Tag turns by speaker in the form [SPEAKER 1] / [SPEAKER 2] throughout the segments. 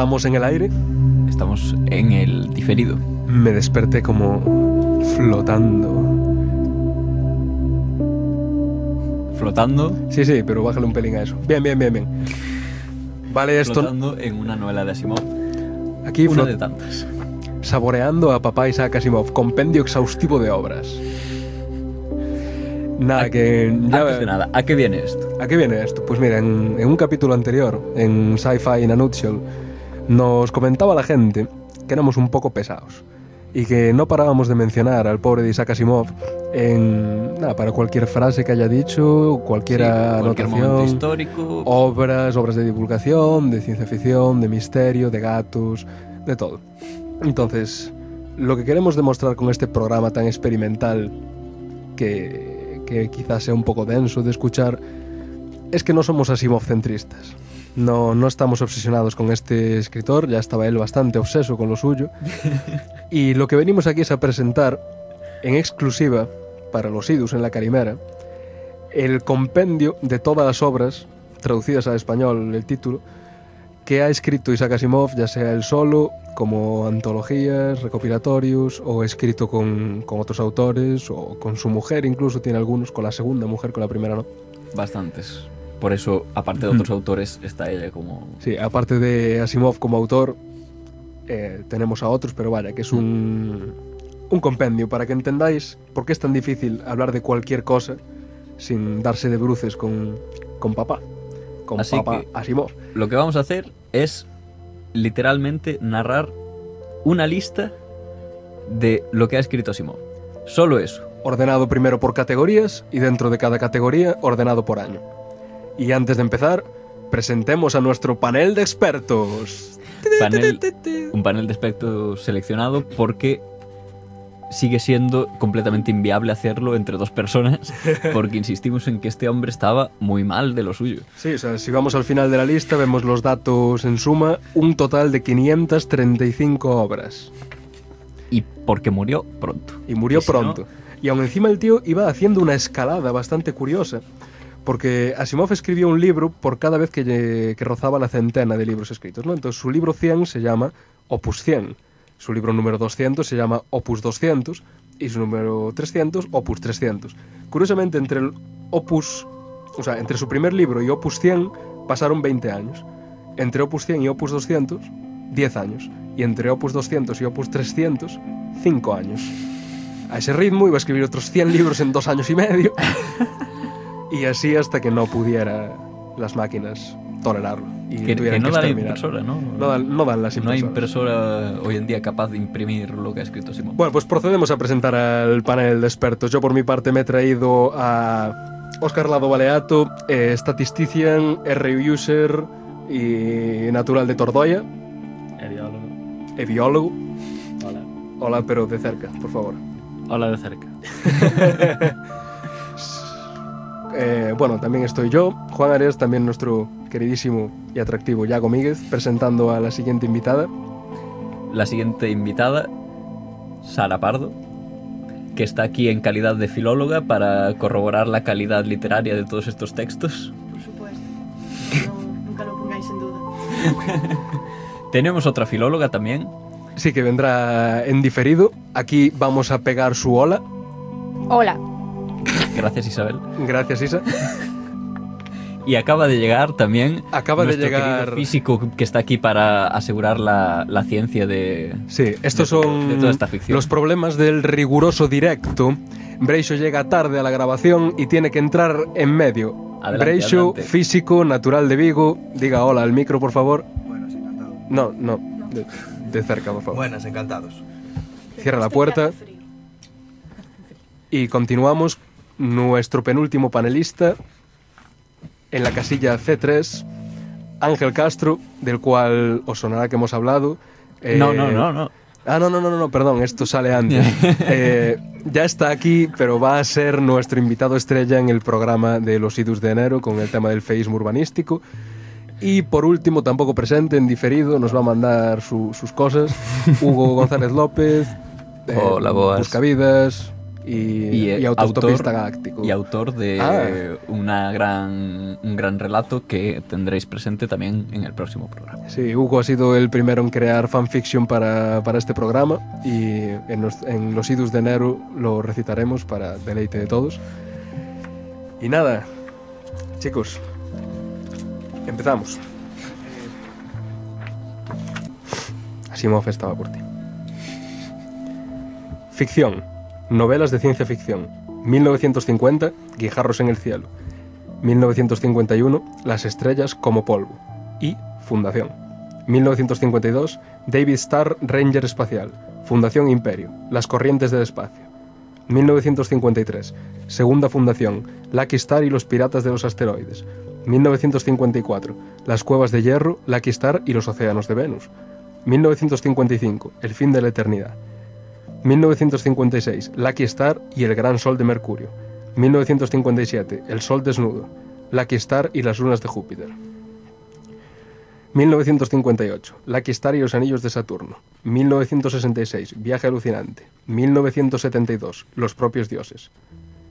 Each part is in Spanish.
[SPEAKER 1] Estamos en el aire.
[SPEAKER 2] Estamos en el diferido.
[SPEAKER 1] Me desperté como flotando.
[SPEAKER 2] Flotando.
[SPEAKER 1] Sí, sí, pero bájale un pelín a eso. Bien, bien, bien, bien. Vale, esto.
[SPEAKER 2] Flotando en una novela de Asimov.
[SPEAKER 1] Aquí
[SPEAKER 2] Una de tantas.
[SPEAKER 1] saboreando a papá Isaac Asimov, compendio exhaustivo de obras. Nada, que ya...
[SPEAKER 2] Antes de nada, ¿a qué viene esto?
[SPEAKER 1] ¿A qué viene esto? Pues mira, en, en un capítulo anterior, en Sci-Fi in a Nutshell, nos comentaba la gente que éramos un poco pesados y que no parábamos de mencionar al pobre de Isaac Asimov en, nada, para cualquier frase que haya dicho, cualquier
[SPEAKER 2] Sí,
[SPEAKER 1] anotación,
[SPEAKER 2] histórico.
[SPEAKER 1] obras, obras de divulgación, de ciencia ficción, de misterio, de gatos, de todo. Entonces, lo que queremos demostrar con este programa tan experimental, que, que quizás sea un poco denso de escuchar, es que no somos Asimov-centristas. No, no estamos obsesionados con este escritor, ya estaba él bastante obseso con lo suyo. y lo que venimos aquí es a presentar, en exclusiva, para los idus en la Carimera, el compendio de todas las obras, traducidas al español el título, que ha escrito Isaac Asimov, ya sea él solo, como antologías, recopilatorios, o escrito con, con otros autores, o con su mujer incluso, tiene algunos, con la segunda mujer, con la primera no.
[SPEAKER 2] Bastantes. Por eso, aparte de otros autores, está ella como...
[SPEAKER 1] Sí, aparte de Asimov como autor, eh, tenemos a otros, pero vaya, que es un, un compendio para que entendáis por qué es tan difícil hablar de cualquier cosa sin darse de bruces con, con papá, con
[SPEAKER 2] Así
[SPEAKER 1] papá
[SPEAKER 2] que-
[SPEAKER 1] Asimov.
[SPEAKER 2] Lo que vamos a hacer es literalmente narrar una lista de lo que ha escrito Asimov. Solo eso.
[SPEAKER 1] Ordenado primero por categorías y dentro de cada categoría ordenado por año. Y antes de empezar, presentemos a nuestro panel de expertos.
[SPEAKER 2] Panel, un panel de expertos seleccionado porque sigue siendo completamente inviable hacerlo entre dos personas porque insistimos en que este hombre estaba muy mal de lo suyo.
[SPEAKER 1] Sí, o sea, si vamos al final de la lista, vemos los datos en suma, un total de 535 obras.
[SPEAKER 2] Y porque murió pronto.
[SPEAKER 1] Y murió
[SPEAKER 2] Y si no-
[SPEAKER 1] pronto. Y aún encima el tío iba haciendo una escalada bastante curiosa, porque Asimov escribió un libro por cada vez que, lle- que rozaba la centena de libros escritos. ¿no? Entonces su libro 100 se llama Opus 100, su libro número 200 se llama Opus 200 y su número 300 Opus 300. Curiosamente, entre el Opus, o sea, entre su primer libro y Opus 100 pasaron 20 años. Entre Opus 100 y Opus 200, 10 años. Y entre Opus 200 y Opus 300, 5 años. A ese ritmo iba a escribir otros 100 libros en dos años y medio. y así hasta que no pudiera las máquinas tolerarlo. Y
[SPEAKER 2] Que, que no da la impresora, ¿no?
[SPEAKER 1] No dan, no dan las
[SPEAKER 2] No hay
[SPEAKER 1] impresoras.
[SPEAKER 2] impresora hoy en día capaz de imprimir lo que ha escrito Simón.
[SPEAKER 1] Bueno, pues procedemos a presentar al panel de expertos. Yo por mi parte me he traído a Oscar Lado Baleato, eh, statistician, R-user y natural de Tordoya,
[SPEAKER 3] Ediólogo.
[SPEAKER 1] e biólogo.
[SPEAKER 3] Hola.
[SPEAKER 1] Hola, pero de cerca, por favor.
[SPEAKER 3] Hola de cerca.
[SPEAKER 1] Eh, bueno, también estoy yo, Juan Ares, también nuestro queridísimo y atractivo Yago Míguez, presentando a la siguiente invitada.
[SPEAKER 2] La siguiente invitada, Sara Pardo, que está aquí en calidad de filóloga para corroborar la calidad literaria de todos estos textos.
[SPEAKER 4] Por supuesto. No, nunca lo pongáis en duda.
[SPEAKER 2] Tenemos otra filóloga también,
[SPEAKER 1] Sí, que vendrá en diferido. Aquí vamos a pegar su hola.
[SPEAKER 4] Hola.
[SPEAKER 2] Gracias Isabel.
[SPEAKER 1] Gracias, Isa.
[SPEAKER 2] Y acaba de llegar también
[SPEAKER 1] Acaba de
[SPEAKER 2] nuestro
[SPEAKER 1] llegar-
[SPEAKER 2] querido físico que está aquí para asegurar la, la ciencia de...
[SPEAKER 1] Sí, estos
[SPEAKER 2] De-
[SPEAKER 1] son
[SPEAKER 2] de toda esta ficción.
[SPEAKER 1] los problemas del riguroso directo. Breixo llega tarde a la grabación y tiene que entrar en medio.
[SPEAKER 2] Adelante, adelante.
[SPEAKER 1] físico, natural de Vigo. Diga hola al micro, por favor.
[SPEAKER 5] Buenas, encantado.
[SPEAKER 1] No, no, de, de cerca, por favor.
[SPEAKER 5] Buenas, encantados.
[SPEAKER 1] Cierra la puerta y continuamos. Nuestro penúltimo panelista en la casilla C3, Ángel Castro, del cual os sonará que hemos hablado. Eh,
[SPEAKER 2] No, no, no, no.
[SPEAKER 1] Ah, no, no, no, no, no, perdón, esto sale antes. Eh, ya está aquí, pero va a ser nuestro invitado estrella en el programa de los idus de enero con el tema del feísmo urbanístico. Y por último, tampoco presente, en diferido, nos va a mandar su- sus cosas, Hugo González López,
[SPEAKER 2] Hola, boas.
[SPEAKER 1] Buscavidas, y,
[SPEAKER 2] Y, eh,
[SPEAKER 1] y autostopista
[SPEAKER 2] autor-
[SPEAKER 1] galáctico.
[SPEAKER 2] Y autor de
[SPEAKER 1] Ah.
[SPEAKER 2] una gran, un gran relato que tendréis presente también en el próximo programa.
[SPEAKER 1] Sí, Hugo ha sido el primero en crear fanfiction para, para este programa y en los, en los idus de enero lo recitaremos para deleite de todos. Y nada, chicos, empezamos. Asimov estaba por ti. Ficción. Novelas de ciencia ficción. 1950, Guijarros en el cielo. 1951, Las estrellas como polvo. Y Fundación. 1952, David Starr, Ranger Espacial. Fundación Imperio. Las corrientes del espacio. 1953, Segunda Fundación. Lucky Star y los piratas de los asteroides. 1954, Las cuevas de hierro, Lucky Star y los océanos de Venus. 1955, El fin de la eternidad. 1956, Lucky Star y el gran sol de Mercurio. 1957, El sol desnudo. Lucky Star y las lunas de Júpiter. 1958, Lucky Star y los anillos de Saturno. 1966, Viaje alucinante. 1972, Los propios dioses.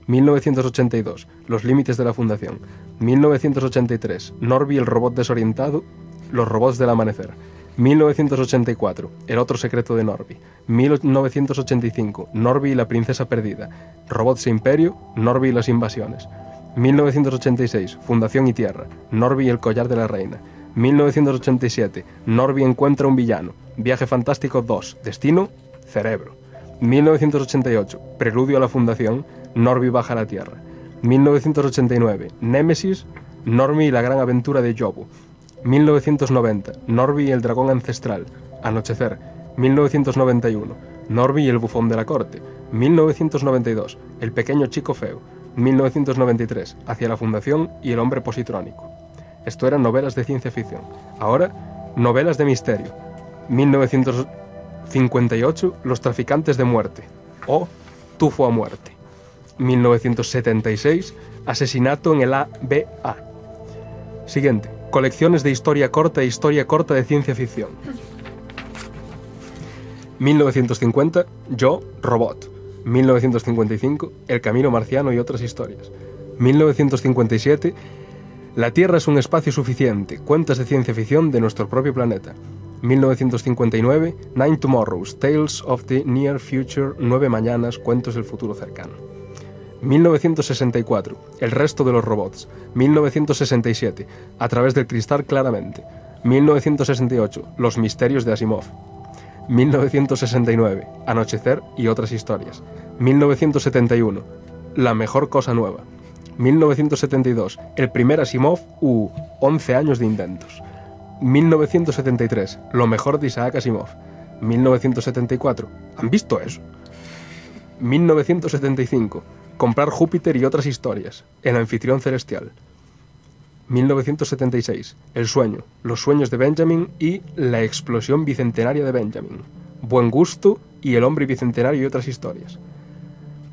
[SPEAKER 1] 1982, Los límites de la fundación. 1983, Norby el robot desorientado, Los robots del amanecer. 1984, El otro secreto de Norby. 1985, Norby y la princesa perdida. Robots e imperio, Norby y las invasiones. 1986, Fundación y Tierra, Norby y el collar de la reina. 1987, Norby encuentra un villano, Viaje Fantástico 2, Destino, Cerebro. 1988, Preludio a la Fundación, Norby baja a la Tierra. 1989, Némesis, Norby y la gran aventura de Yobu. 1990, Norby y el dragón ancestral, Anochecer. 1991, Norby y el bufón de la corte. 1992, El pequeño chico feo. 1993, Hacia la fundación y el hombre positrónico. Esto eran novelas de ciencia ficción. Ahora, novelas de misterio. 1958, Los traficantes de muerte. O Tufo a muerte. 1976, Asesinato en el ABA. Siguiente. Colecciones de historia corta e historia corta de ciencia ficción. 1950, Yo, Robot. 1955, El Camino Marciano y otras historias. 1957, La Tierra es un espacio suficiente. Cuentas de ciencia ficción de nuestro propio planeta. 1959, Nine Tomorrows, Tales of the Near Future, Nueve Mañanas, Cuentos del Futuro Cercano. 1964, El resto de los robots. 1967, A través del cristal claramente. 1968, Los misterios de Asimov. 1969, Anochecer y otras historias. 1971, La mejor cosa nueva. 1972, El primer Asimov u 11 años de intentos. 1973, Lo mejor de Isaac Asimov. 1974, ¿han visto eso? 1975, Comprar Júpiter y otras historias. El anfitrión celestial. 1976, El sueño, Los sueños de Benjamin y La explosión bicentenaria de Benjamin. Buen gusto y El hombre bicentenario y otras historias.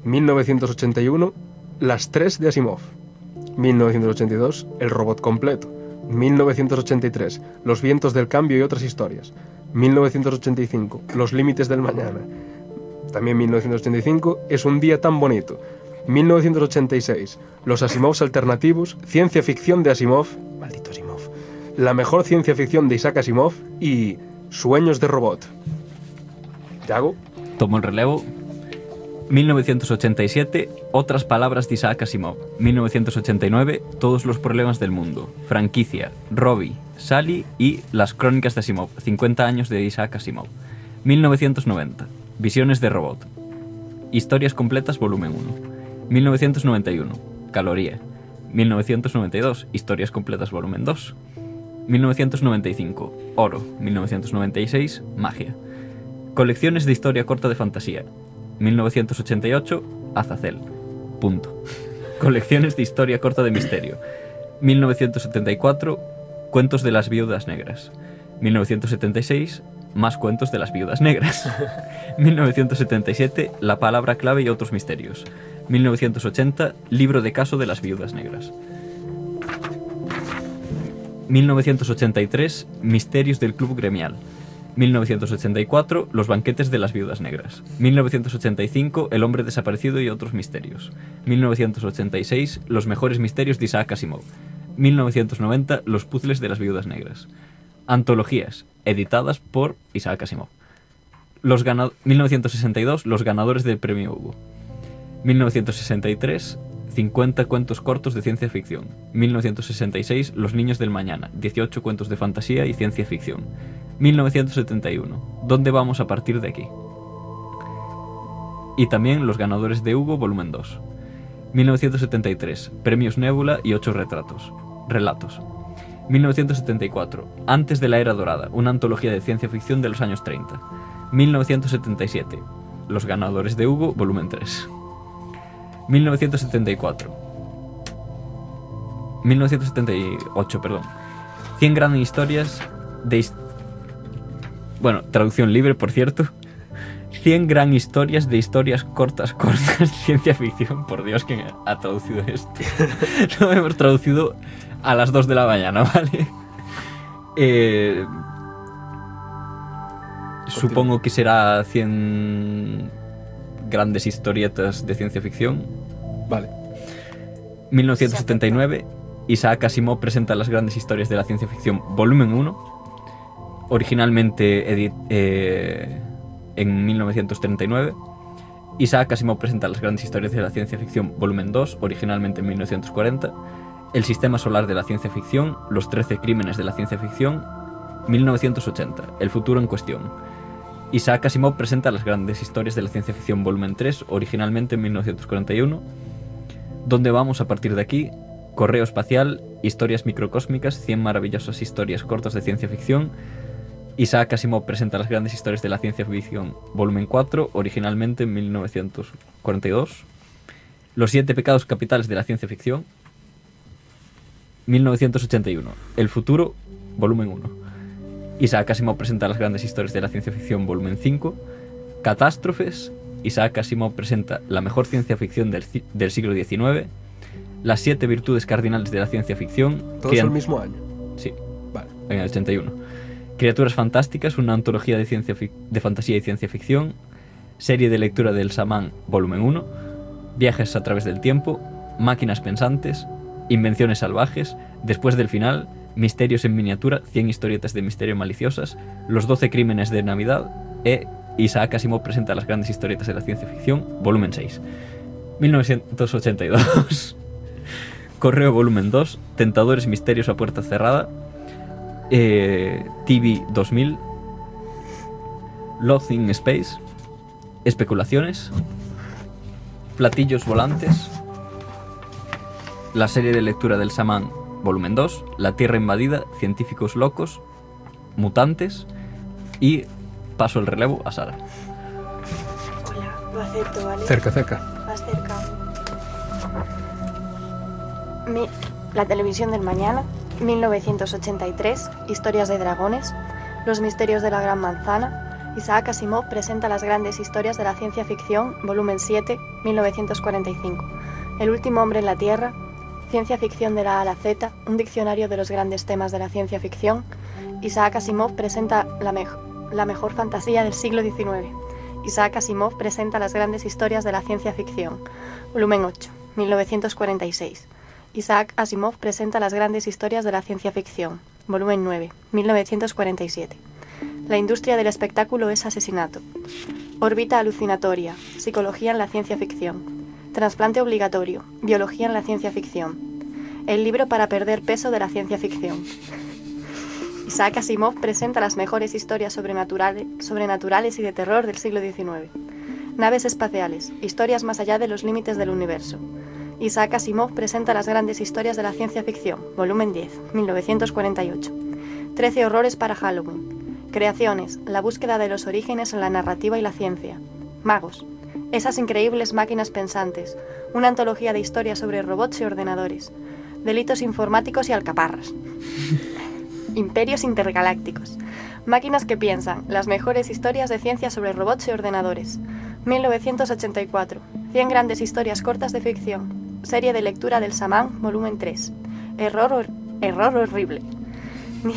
[SPEAKER 1] 1981, Las tres de Asimov. 1982, El robot completo. 1983, Los vientos del cambio y otras historias. 1985, Los límites del mañana. También 1985, Es un día tan bonito. 1986, Los Asimovs alternativos, Ciencia ficción de Asimov, maldito Asimov, La mejor ciencia ficción de Isaac Asimov y Sueños de robot. ¿Yago?
[SPEAKER 2] Tomo el relevo. 1987, Otras palabras de Isaac Asimov. 1989, Todos los problemas del mundo. Franquicia, Robbie, Sally y Las crónicas de Asimov. 50 años de Isaac Asimov. 1990, Visiones de robot. Historias completas, volumen 1. 1991, Caloría. 1992, Historias completas, volumen 2. 1995, Oro. 1996, Magia. Colecciones de historia corta de fantasía. 1988, Azazel. Punto. Colecciones de historia corta de misterio. 1974, Cuentos de las viudas negras. 1976, Más cuentos de las viudas negras. 1977, La palabra clave y otros misterios. 1980, Libro de caso de las viudas negras. 1983, Misterios del Club Gremial. 1984, Los banquetes de las viudas negras. 1985, El hombre desaparecido y otros misterios. 1986, Los mejores misterios de Isaac Asimov. 1990, Los puzzles de las viudas negras. Antologías, editadas por Isaac Asimov. Los gana- 1962, Los ganadores del premio Hugo. 1963, 50 cuentos cortos de ciencia ficción. 1966, Los niños del mañana, 18 cuentos de fantasía y ciencia ficción. 1971, ¿Dónde vamos a partir de aquí? Y también Los ganadores de Hugo, volumen 2. 1973, Premios Nebula y 8 retratos. Relatos. 1974, Antes de la Era Dorada, una antología de ciencia ficción de los años 30. 1977, Los ganadores de Hugo, volumen 3. 1974. 1978, perdón. 100 grandes historias de... Bueno, traducción libre, por cierto. 100 gran historias de historias cortas, cortas, ciencia ficción. Por Dios, ¿quién ha traducido esto? Lo hemos traducido a las 2 de la mañana, ¿vale? Eh, supongo que será 100 grandes historietas de ciencia ficción.
[SPEAKER 1] Vale.
[SPEAKER 2] 1979, Isaac Asimov presenta las grandes historias de la ciencia ficción, volumen 1, originalmente edit- eh, en 1939. Isaac Asimov presenta las grandes historias de la ciencia ficción, volumen 2, originalmente en 1940. El sistema solar de la ciencia ficción, los 13 crímenes de la ciencia ficción, 1980, el futuro en cuestión. Isaac Asimov presenta las grandes historias de la ciencia ficción, volumen 3, originalmente en 1941. ¿Dónde vamos a partir de aquí? Correo espacial, historias microcósmicas, 100 maravillosas historias cortas de ciencia ficción. Isaac Asimov presenta las grandes historias de la ciencia ficción, volumen 4, originalmente en 1942. Los siete pecados capitales de la ciencia ficción, 1981. El futuro, volumen 1. Isaac Asimov presenta las grandes historias de la ciencia ficción, volumen 5. Catástrofes. Isaac Asimov presenta la mejor ciencia ficción del, siglo XIX. Las siete virtudes cardinales de la ciencia ficción.
[SPEAKER 1] Todos el mismo año.
[SPEAKER 2] Sí,
[SPEAKER 1] Vale.
[SPEAKER 2] en el 81. Criaturas fantásticas, una antología de, ciencia de fantasía y ciencia ficción. Serie de lectura del Samán, volumen 1. Viajes a través del tiempo. Máquinas pensantes. Invenciones salvajes. Después del final. Misterios en miniatura. 100 historietas de misterio maliciosas. Los 12 crímenes de Navidad. E Isaac Asimov presenta las grandes historietas de la ciencia ficción, volumen 6. 1982. Correo volumen 2. Tentadores misterios a puerta cerrada. Eh, TV 2000. Lost in Space. Especulaciones. Platillos volantes. La serie de lectura del Samán, volumen 2. La Tierra invadida. Científicos locos. Mutantes. Y paso el relevo a Sara.
[SPEAKER 5] Hola, lo acepto, ¿vale?
[SPEAKER 1] Cerca, cerca.
[SPEAKER 5] Más cerca. Mi- la televisión del mañana, 1983, Historias de dragones, Los misterios de la gran manzana, Isaac Asimov presenta las grandes historias de la ciencia ficción, volumen 7, 1945, El último hombre en la Tierra, Ciencia ficción de la A a la Z, un diccionario de los grandes temas de la ciencia ficción, Isaac Asimov presenta la, mej- la mejor fantasía del siglo XIX. Isaac Asimov presenta las grandes historias de la ciencia ficción. Volumen 8, 1946. Isaac Asimov presenta las grandes historias de la ciencia ficción. Volumen 9, 1947. La industria del espectáculo es asesinato. Órbita alucinatoria. Psicología en la ciencia ficción. Trasplante obligatorio. Biología en la ciencia ficción. El libro para perder peso de la ciencia ficción. Isaac Asimov presenta las mejores historias sobrenaturales, sobrenaturales y de terror del siglo XIX. Naves espaciales, historias más allá de los límites del universo. Isaac Asimov presenta las grandes historias de la ciencia ficción, volumen 10, 1948. Trece horrores para Halloween. Creaciones, la búsqueda de los orígenes en la narrativa y la ciencia. Magos, esas increíbles máquinas pensantes, una antología de historias sobre robots y ordenadores. Delitos informáticos y alcaparras. Imperios intergalácticos. Máquinas que piensan. Las mejores historias de ciencia sobre robots y ordenadores. 1984. 100 grandes historias cortas de ficción. Serie de lectura del Samán, volumen 3. Error, error horrible. Ni-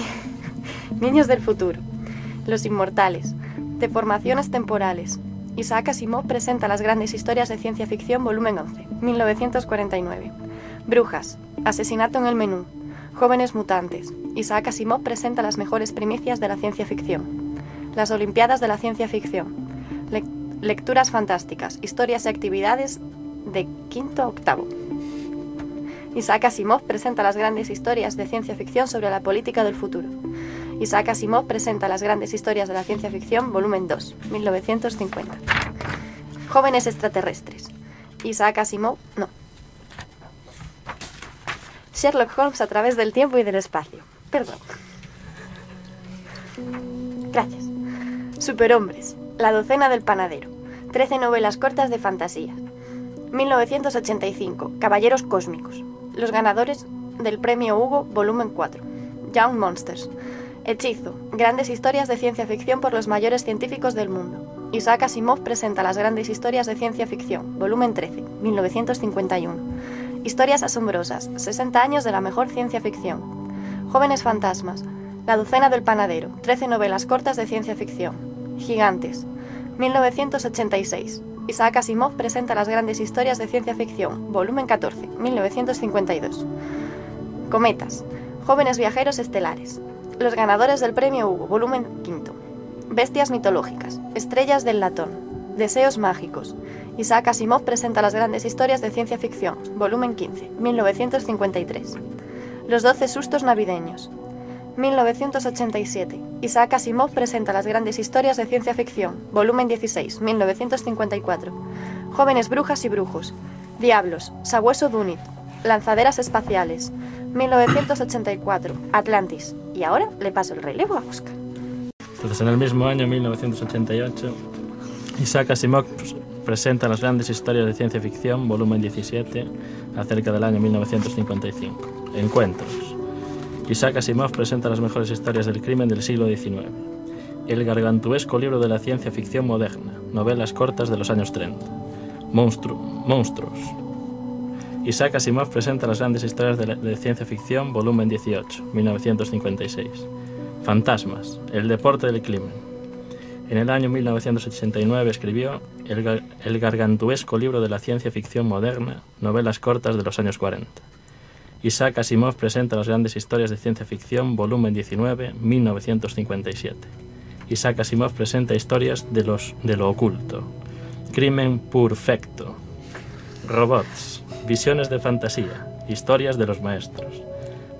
[SPEAKER 5] Niños del futuro. Los Inmortales, Deformaciones Temporales. Isaac Asimov presenta las grandes historias de ciencia ficción, volumen 11, 1949. Brujas, Asesinato en el menú, Jóvenes mutantes. Isaac Asimov presenta las mejores primicias de la ciencia ficción. Las Olimpiadas de la Ciencia Ficción. Lec- lecturas fantásticas, historias y actividades de quinto a octavo. Isaac Asimov presenta las grandes historias de ciencia ficción sobre la política del futuro. Isaac Asimov presenta las grandes historias de la ciencia ficción, volumen 2, 1950. Jóvenes extraterrestres. Isaac Asimov, no. Sherlock Holmes a través del tiempo y del espacio. Perdón. Gracias. Superhombres. La docena del panadero. 13 novelas cortas de fantasía. 1985. Caballeros cósmicos. Los ganadores del premio Hugo, volumen 4. Young Monsters. Hechizo. Grandes historias de ciencia ficción por los mayores científicos del mundo. Isaac Asimov presenta las grandes historias de ciencia ficción, volumen 13, 1951. Historias asombrosas, 60 años de la mejor ciencia ficción. Jóvenes fantasmas, La docena del panadero, 13 novelas cortas de ciencia ficción. Gigantes, 1986. Isaac Asimov presenta las grandes historias de ciencia ficción, volumen 14, 1952. Cometas, Jóvenes viajeros estelares. Los ganadores del premio Hugo, volumen 5. Bestias mitológicas, Estrellas del latón, Deseos mágicos. Isaac Asimov presenta las grandes historias de ciencia ficción, volumen 15, 1953. Los doce sustos navideños. 1987. Isaac Asimov presenta las grandes historias de ciencia ficción, volumen 16, 1954. Jóvenes brujas y brujos. Diablos, Sabueso Dunit. Lanzaderas espaciales. 1984. Atlantis. Y ahora le paso el relevo a Oscar.
[SPEAKER 3] Entonces, en el mismo año, 1988, Isaac Asimov pres- presenta las grandes historias de ciencia ficción, volumen 17, acerca del año 1955. Encuentros. Isaac Asimov presenta las mejores historias del crimen del siglo XIX. El gargantuesco libro de la ciencia ficción moderna, novelas cortas de los años 30. Monstru- monstruos. Isaac Asimov presenta las grandes historias de, ciencia ficción, volumen 18, 1956. Fantasmas, el deporte del crimen. En el año 1989 escribió el, el gargantuesco libro de la ciencia ficción moderna, novelas cortas de los años 40. Isaac Asimov presenta las grandes historias de ciencia ficción, volumen 19, 1957. Isaac Asimov presenta historias de, los, de lo oculto. Crimen perfecto. Robots, visiones de fantasía, historias de los maestros.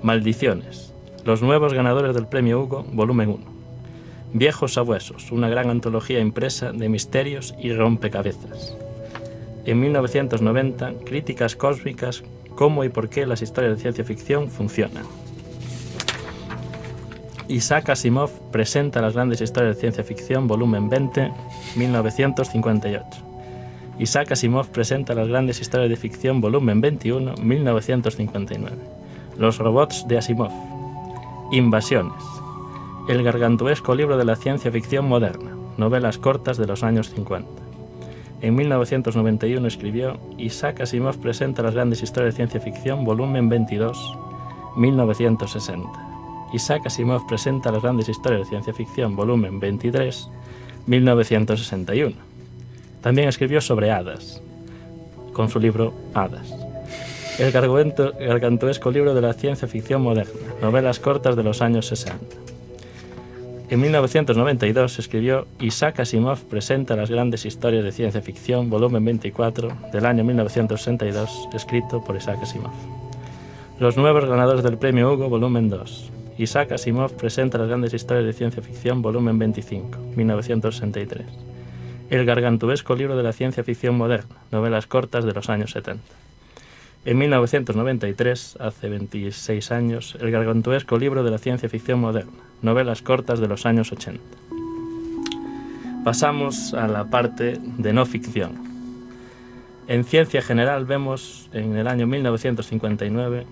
[SPEAKER 3] Maldiciones, los nuevos ganadores del premio Hugo, volumen 1. Viejos Sabuesos, una gran antología impresa de misterios y rompecabezas. En 1990, críticas cósmicas, cómo y por qué las historias de ciencia ficción funcionan. Isaac Asimov presenta las grandes historias de ciencia ficción, volumen 20, 1958. Isaac Asimov presenta las grandes historias de ficción, volumen 21, 1959. Los robots de Asimov. Invasiones. El gargantuesco libro de la ciencia ficción moderna. Novelas cortas de los años 50. En 1991 escribió Isaac Asimov presenta las grandes historias de ciencia ficción, volumen 22, 1960. Isaac Asimov presenta las grandes historias de ciencia ficción, volumen 23, 1961. También escribió sobre hadas, con su libro Hadas. El gargantuesco libro de la ciencia ficción moderna, novelas cortas de los años 60. En 1992 escribió Isaac Asimov presenta las grandes historias de ciencia ficción, volumen 24, del año 1962, escrito por Isaac Asimov. Los nuevos ganadores del premio Hugo, volumen 2. Isaac Asimov presenta las grandes historias de ciencia ficción, volumen 25, 1963. El gargantuesco libro de la ciencia ficción moderna, novelas cortas de los años 70. En 1993, hace 26 años, el gargantuesco libro de la ciencia ficción moderna, novelas cortas de los años 80. Pasamos a la parte de no ficción. En ciencia general vemos en el año 1959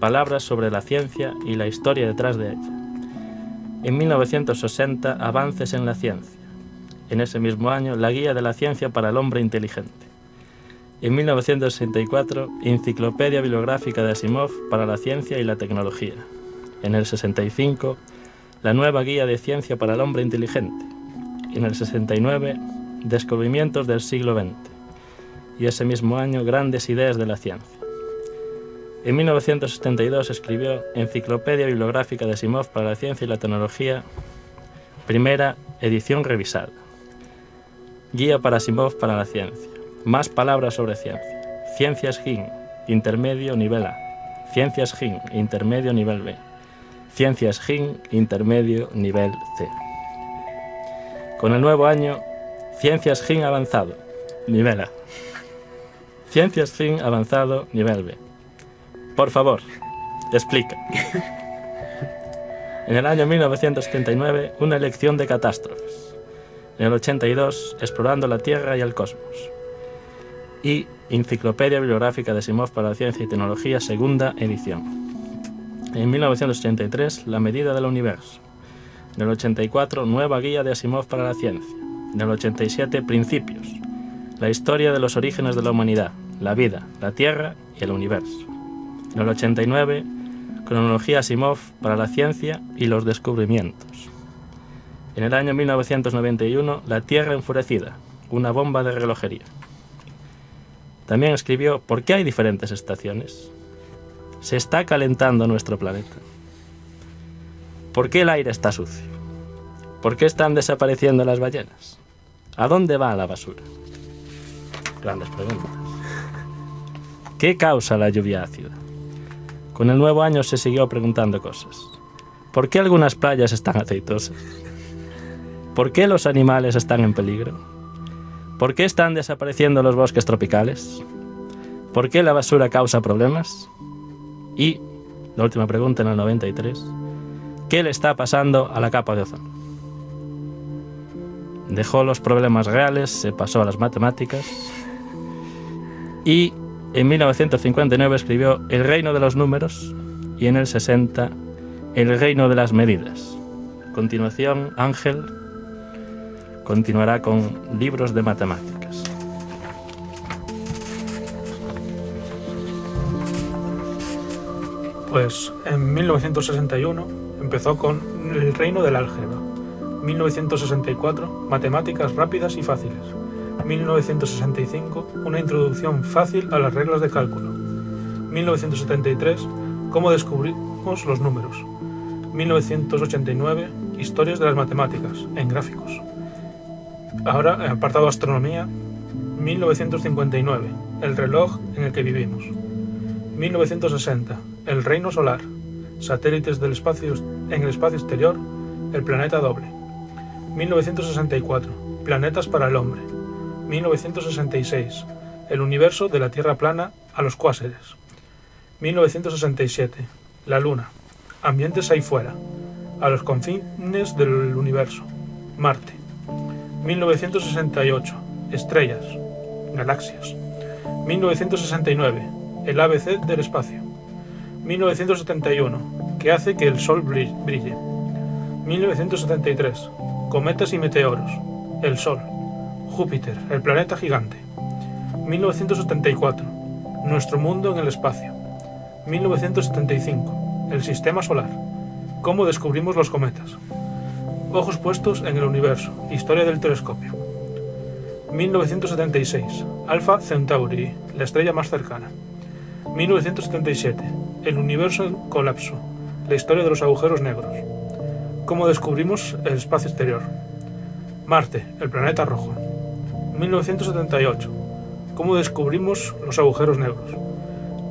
[SPEAKER 3] palabras sobre la ciencia y la historia detrás de ella. En 1960, avances en la ciencia. En ese mismo año, la guía de la ciencia para el hombre inteligente. En 1964, Enciclopedia Bibliográfica de Asimov para la Ciencia y la Tecnología. En el 65, La nueva guía de ciencia para el hombre inteligente. En el 69, Descubrimientos del siglo XX. Y ese mismo año, Grandes ideas de la ciencia. En 1972 escribió Enciclopedia Bibliográfica de Simov para la Ciencia y la Tecnología, primera edición revisada. Guía para Simov para la Ciencia. Más palabras sobre ciencia. Ciencias GIN, intermedio nivel A. Ciencias GIN, intermedio nivel B. Ciencias GIN, intermedio nivel C. Con el nuevo año, Ciencias GIN avanzado, nivel A. Ciencias GIN avanzado, nivel B. Por favor, explica. En el año 1979, una elección de catástrofes. En el 82, explorando la Tierra y el cosmos. Y Enciclopedia Bibliográfica de Simov para la Ciencia y Tecnología, segunda edición. En 1983, La medida del universo. En el 84, Nueva guía de Asimov para la ciencia. En el 87, Principios. La historia de los orígenes de la humanidad, la vida, la Tierra y el universo. En el 89, Cronología Asimov para la ciencia y los descubrimientos. En el año 1991, La Tierra enfurecida, una bomba de relojería. También escribió ¿Por qué hay diferentes estaciones? Se está calentando nuestro planeta. ¿Por qué el aire está sucio? ¿Por qué están desapareciendo las ballenas? ¿A dónde va la basura? Grandes preguntas. ¿Qué causa la lluvia ácida? Con el nuevo año se siguió preguntando cosas. ¿Por qué algunas playas están aceitosas? ¿Por qué los animales están en peligro? ¿Por qué están desapareciendo los bosques tropicales? ¿Por qué la basura causa problemas? Y, la última pregunta en el 93, ¿qué le está pasando a la capa de ozono? Dejó los problemas reales, se pasó a las matemáticas y en 1959 escribió El reino de los números y en el 60 El reino de las medidas. A continuación, Ángel continuará con libros de matemáticas.
[SPEAKER 6] Pues en 1961 empezó con El reino del álgebra. 1964 Matemáticas rápidas y fáciles. 1965 Una introducción fácil a las reglas de cálculo. 1973 Cómo descubrimos los números. 1989 Historias de las matemáticas en gráficos. Ahora, apartado astronomía, 1959, el reloj en el que vivimos. 1960, el reino solar, satélites del espacio en el espacio exterior, el planeta doble. 1964, planetas para el hombre. 1966, el universo de la Tierra plana a los cuásares. 1967, la luna, ambientes ahí fuera, a los confines del universo, Marte. 1968, estrellas, galaxias. 1969, el ABC del espacio. 1971, que hace que el Sol brille. 1973, cometas y meteoros, el Sol, Júpiter, el planeta gigante. 1974, nuestro mundo en el espacio. 1975, el sistema solar, cómo descubrimos los cometas. Ojos puestos en el universo. Historia del telescopio. 1976. Alpha Centauri, la estrella más cercana. 1977. El universo en colapso. La historia de los agujeros negros. Cómo descubrimos el espacio exterior. Marte, el planeta rojo. 1978. Cómo descubrimos los agujeros negros.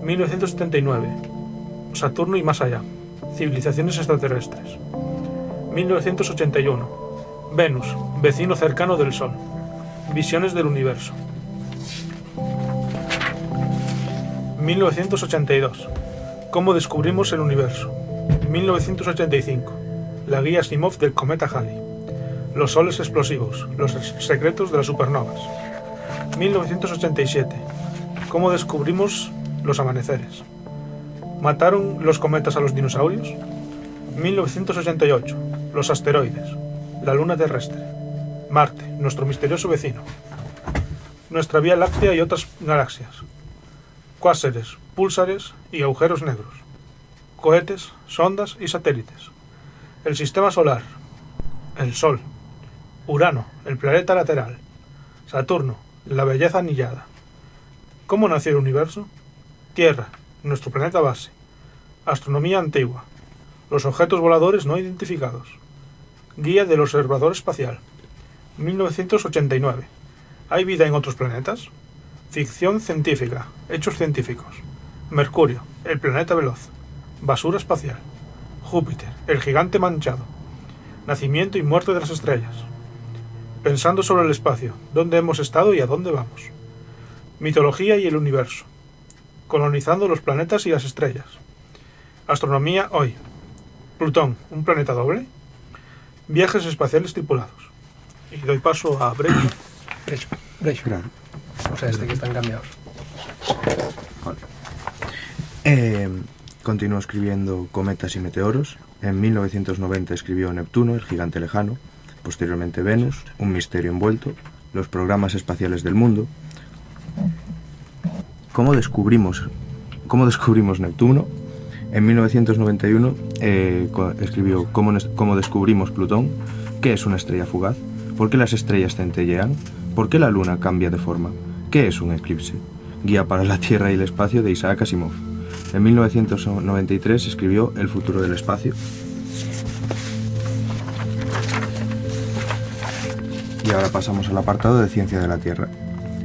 [SPEAKER 6] 1979. Saturno y más allá. Civilizaciones extraterrestres. 1981. Venus, vecino cercano del Sol. Visiones del universo. 1982. Cómo descubrimos el universo. 1985. La guía Simov del cometa Halley. Los soles explosivos, los secretos de las supernovas. 1987. Cómo descubrimos los amaneceres. ¿Mataron los cometas a los dinosaurios? 1988. Los asteroides. La luna terrestre. Marte, nuestro misterioso vecino. Nuestra Vía Láctea y otras galaxias. Cuásares, púlsares y agujeros negros. Cohetes, sondas y satélites. El sistema solar. El Sol. Urano, el planeta lateral. Saturno, la belleza anillada. ¿Cómo nació el universo? Tierra, nuestro planeta base. Astronomía antigua. Los objetos voladores no identificados. Guía del observador espacial. 1989. ¿Hay vida en otros planetas? Ficción científica. Hechos científicos. Mercurio, el planeta veloz. Basura espacial. Júpiter, el gigante manchado. Nacimiento y muerte de las estrellas. Pensando sobre el espacio, dónde hemos estado y a dónde vamos. Mitología y el universo. Colonizando los planetas y las estrellas. Astronomía hoy. Plutón, un planeta doble. Viajes espaciales tripulados. Y doy paso a Brecho.
[SPEAKER 1] Brecho, brecho.
[SPEAKER 7] Claro.
[SPEAKER 1] O sea, este que están cambiados.
[SPEAKER 7] Eh, continuó escribiendo Cometas y Meteoros. En 1990 escribió Neptuno, el gigante lejano. Posteriormente Venus, Un misterio envuelto. Los programas espaciales del mundo. ¿Cómo descubrimos, cómo descubrimos Neptuno? En 1991 eh, escribió cómo, cómo descubrimos Plutón, qué es una estrella fugaz, por qué las estrellas centellean, por qué la luna cambia de forma, qué es un eclipse, guía para la Tierra y el espacio de Isaac Asimov. En 1993 escribió El futuro del espacio. Y ahora pasamos al apartado de Ciencia de la Tierra.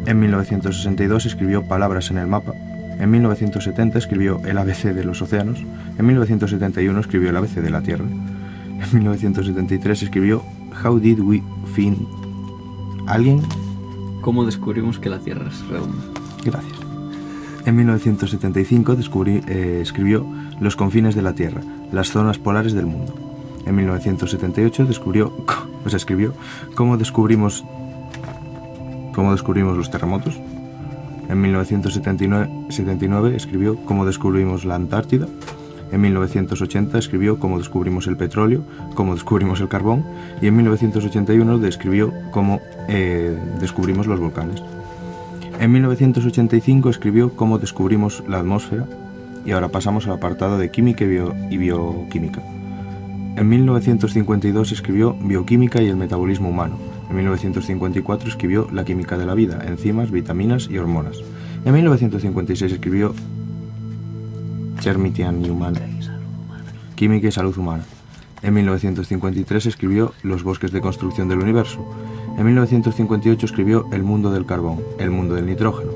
[SPEAKER 7] En 1962 escribió Palabras en el mapa. En 1970 escribió El ABC de los océanos. En 1971 escribió El ABC de la Tierra. En 1973 escribió How did we find alien?
[SPEAKER 2] ¿Cómo descubrimos que la Tierra es redonda?
[SPEAKER 7] Gracias. En 1975 descubrí- eh, escribió Los confines de la Tierra, las zonas polares del mundo. En 1978 descubrió, o sea, escribió cómo descubrimos cómo descubrimos los terremotos. En 1979 79 escribió cómo descubrimos la Antártida. En 1980 escribió cómo descubrimos el petróleo, cómo descubrimos el carbón. Y en 1981 describió cómo eh, descubrimos los volcanes. En 1985 escribió Cómo descubrimos la atmósfera y ahora pasamos al apartado de Química y Bioquímica. En 1952 escribió Bioquímica y el metabolismo humano. En 1954 escribió La química de la vida, enzimas, vitaminas y hormonas. En 1956 escribió Chermitian y humana. Química y salud humana. En 1953 escribió Los bosques de construcción del universo. En 1958 escribió El mundo del carbón, El mundo del nitrógeno.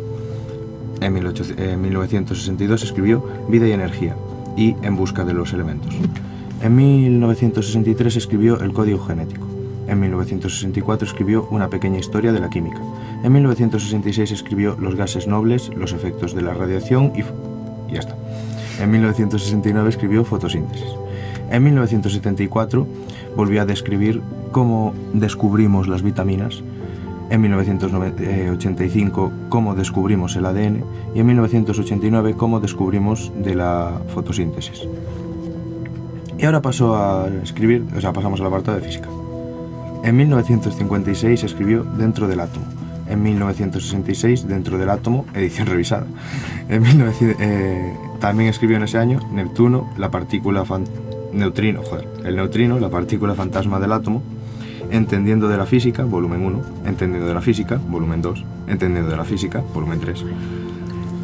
[SPEAKER 7] En 18 en 1962 escribió Vida y energía y En busca de los elementos. En 1963 escribió El código genético. En 1964 escribió Una pequeña historia de la química. En 1966 escribió Los gases nobles, los efectos de la radiación y, ya está. En 1969 escribió Fotosíntesis. En 1974 volvió a describir cómo descubrimos las vitaminas. En 1985 cómo descubrimos el ADN y en 1989 cómo descubrimos de la fotosíntesis. Y ahora paso a escribir, o sea, pasamos al apartado de física. En 1956 escribió Dentro del átomo. En 1966 Dentro del átomo, edición revisada. En 1900 eh, también escribió en ese año Neptuno, la partícula neutrino, el neutrino, la partícula fantasma del átomo. Entendiendo de la física, volumen 1. Entendiendo de la física, volumen 2. Entendiendo de la física, volumen 3.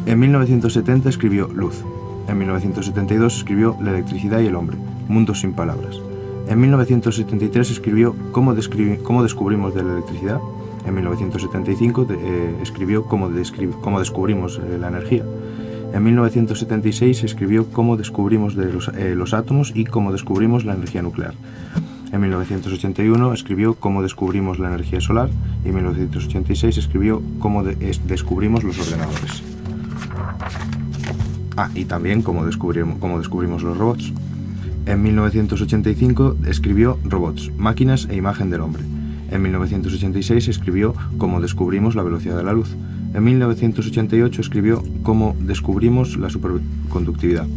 [SPEAKER 7] En 1970 escribió Luz. En 1972 escribió La electricidad y el hombre, Mundos sin palabras. En 1973 escribió Cómo, descubrimos de la electricidad. En 1975 de- eh, escribió cómo, descubrimos eh, la energía. En 1976 escribió Cómo descubrimos eh, los átomos y cómo descubrimos la energía nuclear. En 1981 escribió Cómo descubrimos la energía solar y en 1986 escribió Cómo de- es- descubrimos los ordenadores. Ah, y también cómo descubrimos los robots. En 1985 escribió Robots, máquinas e imagen del hombre. En 1986 escribió Cómo descubrimos la velocidad de la luz. En 1988 escribió Cómo descubrimos la superconductividad.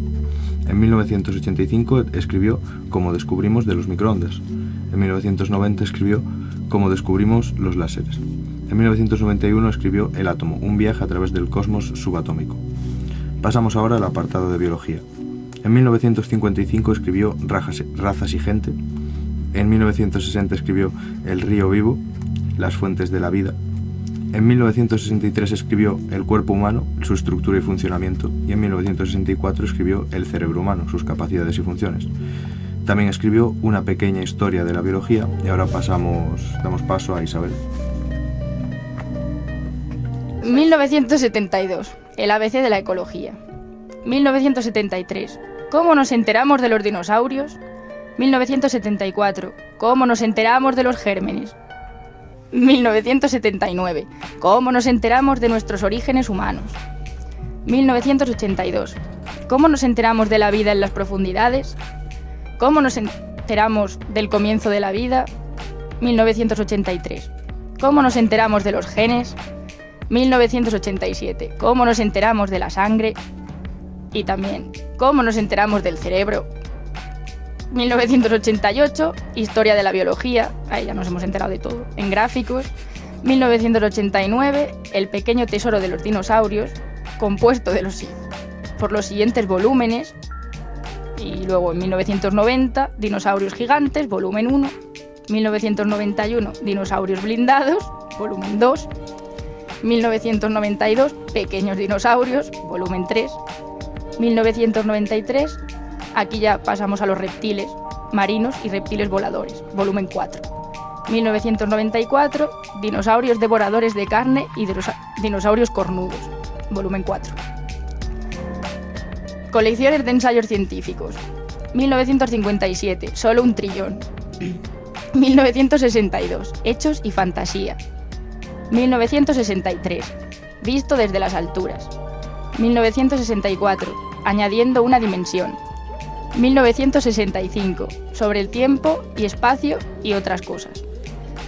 [SPEAKER 7] En 1985 escribió Cómo descubrimos de los microondas. En 1990 escribió Cómo descubrimos los láseres. En 1991 escribió El átomo, un viaje a través del cosmos subatómico. Pasamos ahora al apartado de biología. En 1955 escribió Razas y Gente. En 1960 escribió El río vivo, Las fuentes de la vida. En 1963 escribió El cuerpo humano, su estructura y funcionamiento. Y en 1964 escribió El cerebro humano, sus capacidades y funciones. También escribió una pequeña historia de la biología y ahora pasamos, damos paso a Isabel.
[SPEAKER 8] 1972. El ABC de la ecología. 1973. ¿Cómo nos enteramos de los dinosaurios? 1974. ¿Cómo nos enteramos de los gérmenes? 1979. ¿Cómo nos enteramos de nuestros orígenes humanos? 1982. ¿Cómo nos enteramos de la vida en las profundidades? ¿Cómo nos enteramos del comienzo de la vida? 1983. ¿Cómo nos enteramos de los genes? 1987. ¿Cómo nos enteramos de la sangre? Y también, ¿cómo nos enteramos del cerebro? 1988, Historia de la biología, ahí ya nos hemos enterado de todo, en gráficos. 1989, El pequeño tesoro de los dinosaurios, compuesto de los, por los siguientes volúmenes. Y luego en 1990, Dinosaurios gigantes, volumen 1. 1991, Dinosaurios blindados, volumen 2. 1992, Pequeños dinosaurios, volumen 3. 1993, aquí ya pasamos a los reptiles marinos y reptiles voladores, volumen 4. 1994, Dinosaurios devoradores de carne y dinosa- dinosaurios cornudos, volumen 4. Colecciones de ensayos científicos. 1957, solo un trillón. 1962, hechos y fantasía. 1963, visto desde las alturas. 1964, añadiendo una dimensión. 1965, sobre el tiempo y espacio y otras cosas.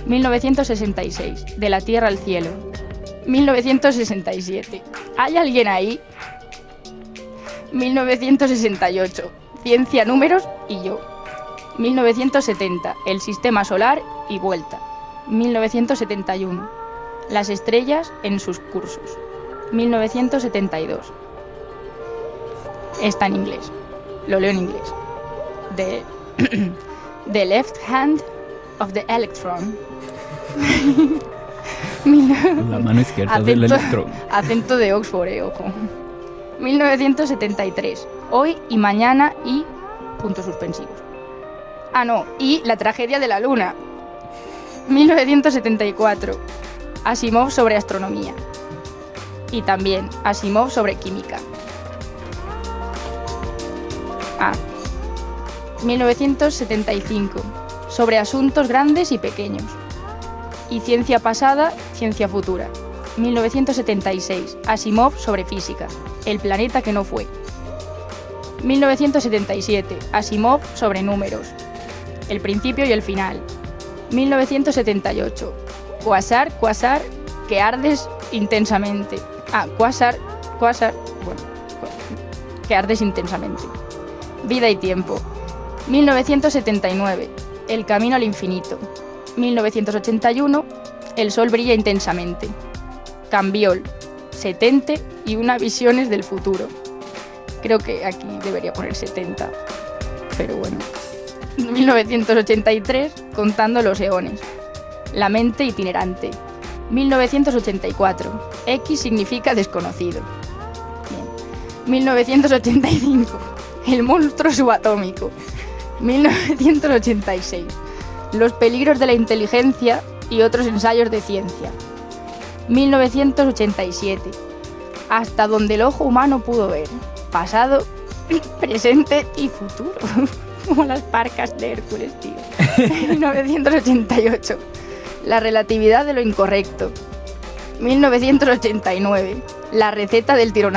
[SPEAKER 8] 1966, de la Tierra al cielo. 1967, ¿hay alguien ahí? 1968, ciencia, números y yo. 1970, el sistema solar y vuelta. 1971, las estrellas en sus cursos. 1972. Está en inglés. Lo leo en inglés. The, the left hand of the electron.
[SPEAKER 2] La mano izquierda del electrón.
[SPEAKER 8] Acento de Oxford, eh, ojo. 1973. Hoy y mañana y puntos suspensivos. Ah, no, y la tragedia de la luna. 1974. Asimov sobre astronomía. Y también Asimov sobre química. Ah. 1975. Sobre asuntos grandes y pequeños. Y ciencia pasada, ciencia futura. 1976. Asimov sobre física. El planeta que no fue. 1977. Asimov sobre números. El principio y el final. 1978. Quasar, quasar, que ardes intensamente. Ah, quasar, quasar, bueno, que ardes intensamente. Vida y tiempo. 1979. El camino al infinito. 1981. El sol brilla intensamente. Cambiol. 70 y una visiones del futuro. Creo que aquí debería poner 70. Pero bueno. 1983, contando los eones. La mente itinerante. 1984. X significa desconocido. Bien. 1985. El monstruo subatómico. 1986. Los peligros de la inteligencia y otros ensayos de ciencia. 1987. Hasta donde el ojo humano pudo ver. Pasado, presente y futuro. Como las parcas de Hércules, tío. 1988. La relatividad de lo incorrecto. 1989. La receta del, del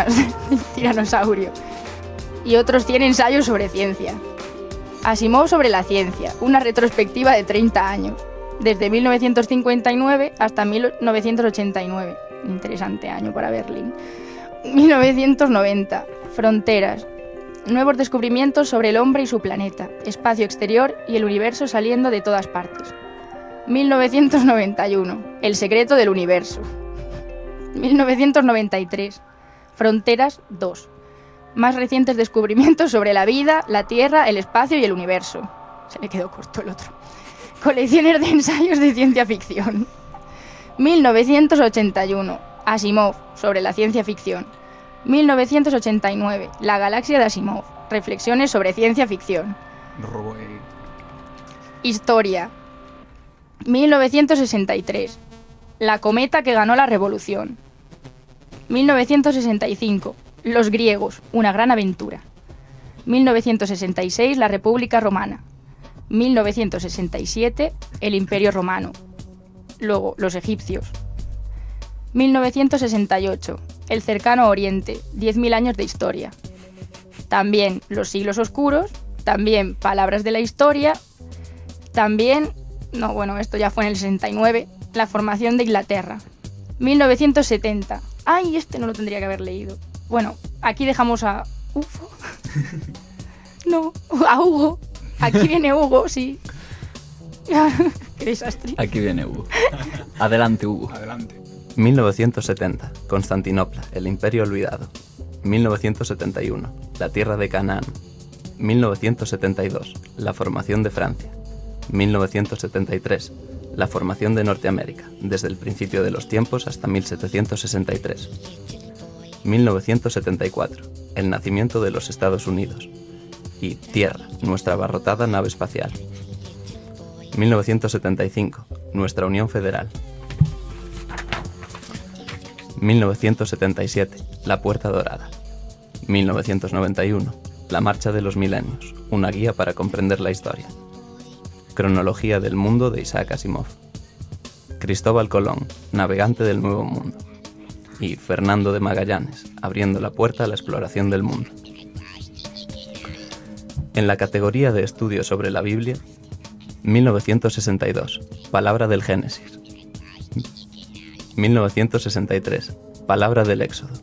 [SPEAKER 8] tiranosaurio. Y otros 100 ensayos sobre ciencia. Asimov sobre la ciencia, una retrospectiva de 30 años, desde 1959 hasta 1989. Interesante año para Berlín. 1990. Fronteras. Nuevos descubrimientos sobre el hombre y su planeta, espacio exterior y el universo saliendo de todas partes. 1991. El secreto del universo. 1993. Fronteras 2. Más recientes descubrimientos sobre la vida, la Tierra, el espacio y el universo. Se le quedó corto el otro. Colecciones de ensayos de ciencia ficción. 1981. Asimov, sobre la ciencia ficción. 1989. La galaxia de Asimov. Reflexiones sobre ciencia ficción.
[SPEAKER 1] Robo.
[SPEAKER 8] Historia. 1963. La cometa que ganó la revolución. 1965. Los griegos, una gran aventura. 1966. La República Romana. 1967. El Imperio Romano. Luego, los egipcios. 1968. El cercano Oriente. 10.000 años de historia. También los siglos oscuros. También palabras de la historia. También, no, bueno, esto ya fue en el 69, la formación de Inglaterra. 1970. Ay, este no lo tendría que haber leído. Bueno, aquí dejamos a Ufo. No, a Hugo. Aquí viene Hugo, sí. Qué desastre.
[SPEAKER 2] Aquí viene Hugo. Adelante, Hugo.
[SPEAKER 1] Adelante.
[SPEAKER 9] 1970. Constantinopla, el imperio olvidado. 1971. La tierra de Canaán. 1972. La formación de Francia. 1973. La formación de Norteamérica, desde el principio de los tiempos hasta 1763. 1974. El nacimiento de los Estados Unidos. Y Tierra, nuestra abarrotada nave espacial. 1975. Nuestra Unión Federal. 1977. La Puerta Dorada. 1991. La Marcha de los Milenios. Una guía para comprender la historia. Cronología del mundo de Isaac Asimov. Cristóbal Colón, navegante del Nuevo Mundo. Y Fernando de Magallanes, abriendo la puerta a la exploración del mundo. En la categoría de estudio sobre la Biblia, 1962, Palabra del Génesis. 1963, Palabra del Éxodo.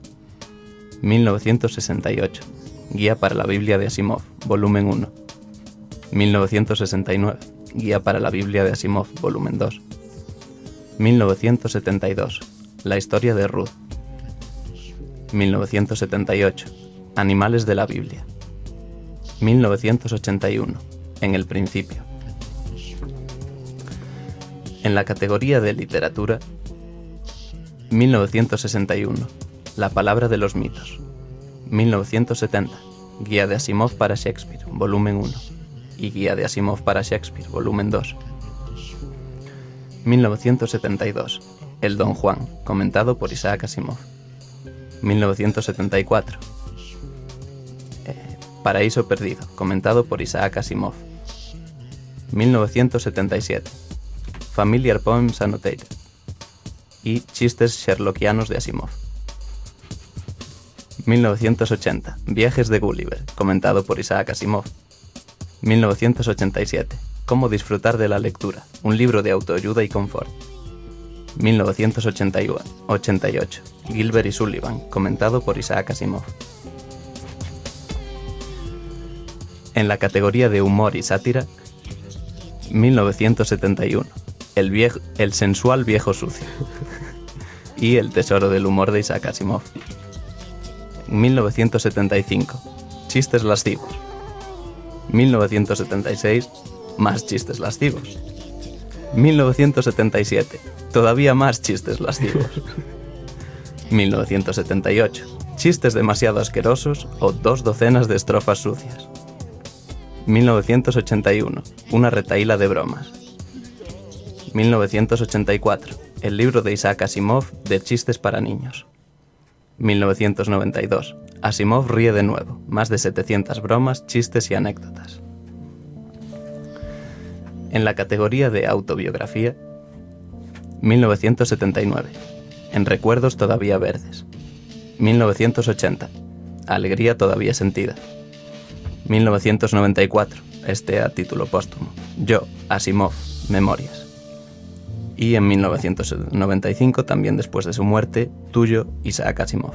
[SPEAKER 9] 1968, Guía para la Biblia de Asimov, volumen 1. 1969, Guía para la Biblia de Asimov, volumen 2. 1972, La historia de Ruth. 1978, Animales de la Biblia. 1981, En el principio. En la categoría de literatura, 1961, La palabra de los mitos. 1970, Guía de Asimov para Shakespeare, volumen 1. Y Guía de Asimov para Shakespeare, volumen 2. 1972, El Don Juan, comentado por Isaac Asimov. 1974, eh, Paraíso Perdido, comentado por Isaac Asimov. 1977, Familiar Poems Annotated y Chistes Sherlockianos de Asimov. 1980, Viajes de Gulliver, comentado por Isaac Asimov. 1987, Cómo disfrutar de la lectura, un libro de autoayuda y confort. 1988, Gilbert y Sullivan, comentado por Isaac Asimov. En la categoría de humor y sátira, 1971, El, viejo, el sensual viejo sucio y El tesoro del humor de Isaac Asimov. 1975, Chistes lascivos. 1976, Más chistes lascivos. 1977, Todavía más chistes lascivos. 1978, Chistes demasiado asquerosos o dos docenas de estrofas sucias. 1981, Una retaíla de bromas. 1984, El libro de Isaac Asimov de chistes para niños. 1992, Asimov ríe de nuevo, más de 700 bromas, chistes y anécdotas. En la categoría de autobiografía, 1979, En recuerdos todavía verdes. 1980, Alegría todavía sentida. 1994, este a título póstumo, Yo, Asimov, Memorias. Y en 1995, también después de su muerte, Tuyo, Isaac Asimov.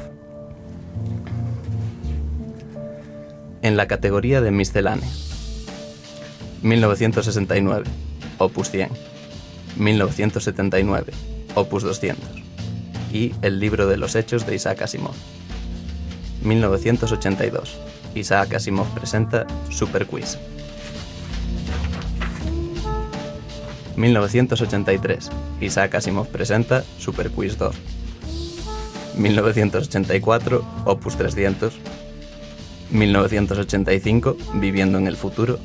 [SPEAKER 9] En la categoría de miscelánea, 1969, Opus 100. 1979, Opus 200. Y El libro de los hechos de Isaac Asimov. 1982. Isaac Asimov presenta Super Quiz. 1983. Isaac Asimov presenta Super Quiz 2. 1984. Opus 300. 1985. Viviendo en el futuro.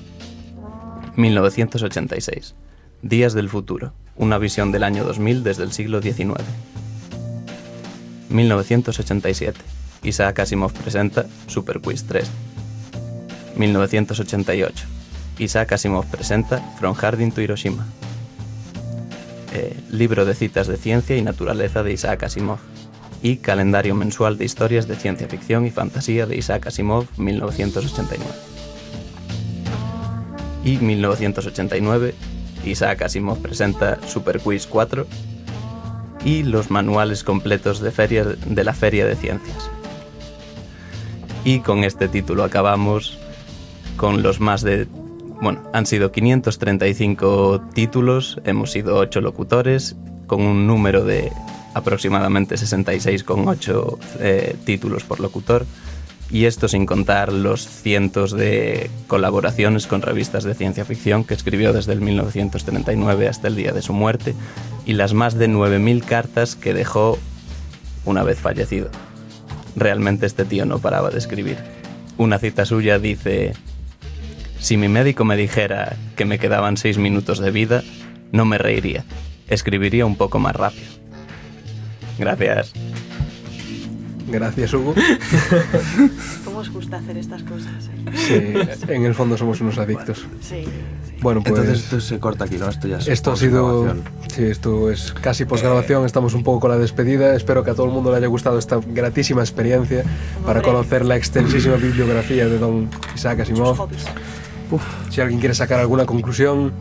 [SPEAKER 9] 1986. Días del futuro. Una visión del año 2000 desde el siglo XIX. 1987. Isaac Asimov presenta Super Quiz 3. 1988. Isaac Asimov presenta From Hardin to Hiroshima. Eh, libro de citas de ciencia y naturaleza de Isaac Asimov. Y calendario mensual de historias de ciencia ficción y fantasía de Isaac Asimov 1989. Y 1989, Isaac Asimov presenta Super Quiz 4 y los manuales completos de, feria, de la Feria de Ciencias. Y con este título acabamos con los más de... Bueno, han sido 535 títulos, hemos sido 8 locutores, con un número de aproximadamente 66,8 eh, títulos por locutor. Y esto sin contar los cientos de colaboraciones con revistas de ciencia ficción que escribió desde el 1939 hasta el día de su muerte y las más de 9.000 cartas que dejó una vez fallecido. Realmente este tío no paraba de escribir. Una cita suya dice, si mi médico me dijera que me quedaban seis minutos de vida, no me reiría, escribiría un poco más rápido. Gracias.
[SPEAKER 1] Gracias, Hugo.
[SPEAKER 4] ¿Cómo os gusta hacer estas cosas? eh?
[SPEAKER 1] Sí, en el fondo somos unos adictos.
[SPEAKER 4] Sí.
[SPEAKER 1] Bueno, pues
[SPEAKER 7] Entonces esto se corta aquí, ¿no? Esto ya es
[SPEAKER 1] esto ha sido... Sí, esto es casi posgrabación, estamos un poco con la despedida. Espero que a todo el mundo le haya gustado esta gratísima experiencia para conocer la extensísima bibliografía de don Isaac Asimov.
[SPEAKER 4] hobbies.
[SPEAKER 1] Si alguien quiere sacar alguna conclusión,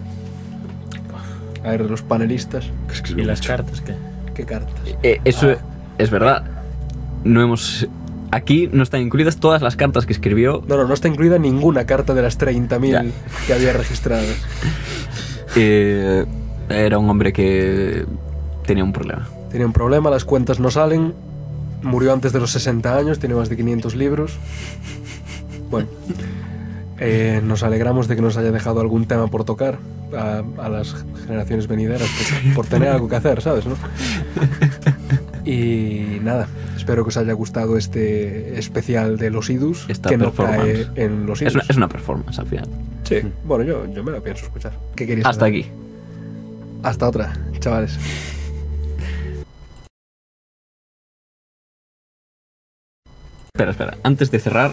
[SPEAKER 1] a ver, los panelistas,
[SPEAKER 7] Que
[SPEAKER 3] ¿Y
[SPEAKER 7] escribe
[SPEAKER 3] las
[SPEAKER 7] mucho.
[SPEAKER 3] cartas qué?
[SPEAKER 1] ¿qué cartas?
[SPEAKER 2] Eh, eso es verdad. No hemos. Aquí no están incluidas todas las cartas que escribió.
[SPEAKER 1] No, no, no está incluida ninguna carta de las 30.000
[SPEAKER 2] Ya.
[SPEAKER 1] que había registradas.
[SPEAKER 2] Eh, era un hombre que tenía un problema.
[SPEAKER 1] Tiene un problema, las cuentas no salen. Murió antes de los 60 años, tiene más de 500 libros. Bueno, eh, nos alegramos de que nos haya dejado algún tema por tocar a, a las generaciones venideras, por, por tener algo que hacer, ¿sabes? no? Y nada, espero que os haya gustado este especial de los idus,
[SPEAKER 2] Esta
[SPEAKER 1] que no cae en los idus.
[SPEAKER 2] Es una, es una performance al final.
[SPEAKER 1] Sí, bueno, yo, yo me lo pienso escuchar. ¿Qué queréis
[SPEAKER 2] Hasta
[SPEAKER 1] saber?
[SPEAKER 2] aquí.
[SPEAKER 1] Hasta otra, chavales.
[SPEAKER 2] Espera, espera. Antes de cerrar.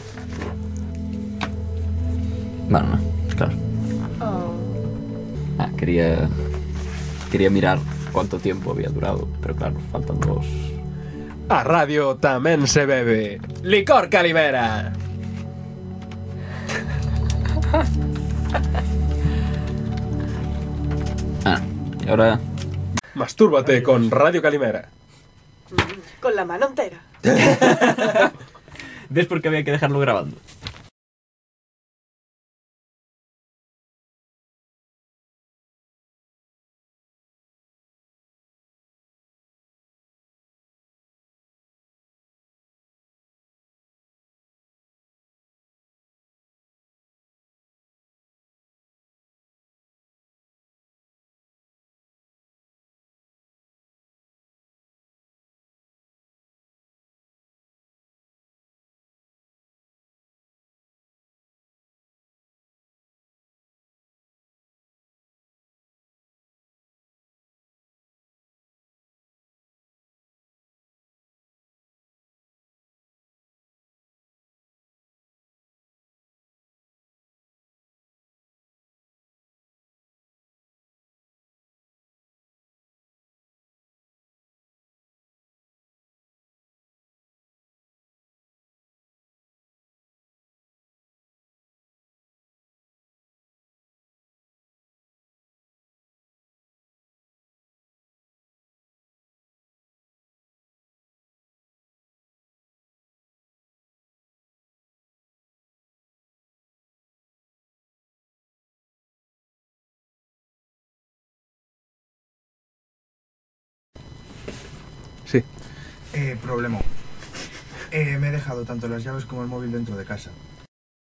[SPEAKER 2] Bueno, no, claro.
[SPEAKER 4] Oh,
[SPEAKER 2] Ah, quería. Quería mirar cuánto tiempo había durado, pero claro, faltan dos.
[SPEAKER 1] A radio tamén se bebe Licor Calimera
[SPEAKER 2] Ah, y ahora.
[SPEAKER 1] Mastúrbate con Radio Calimera
[SPEAKER 4] con la mano entera.
[SPEAKER 2] ¿Ves por qué había que dejarlo grabando?
[SPEAKER 1] Sí,
[SPEAKER 10] Eh, problema.
[SPEAKER 7] Eh, me he dejado tanto las llaves como el móvil dentro de casa.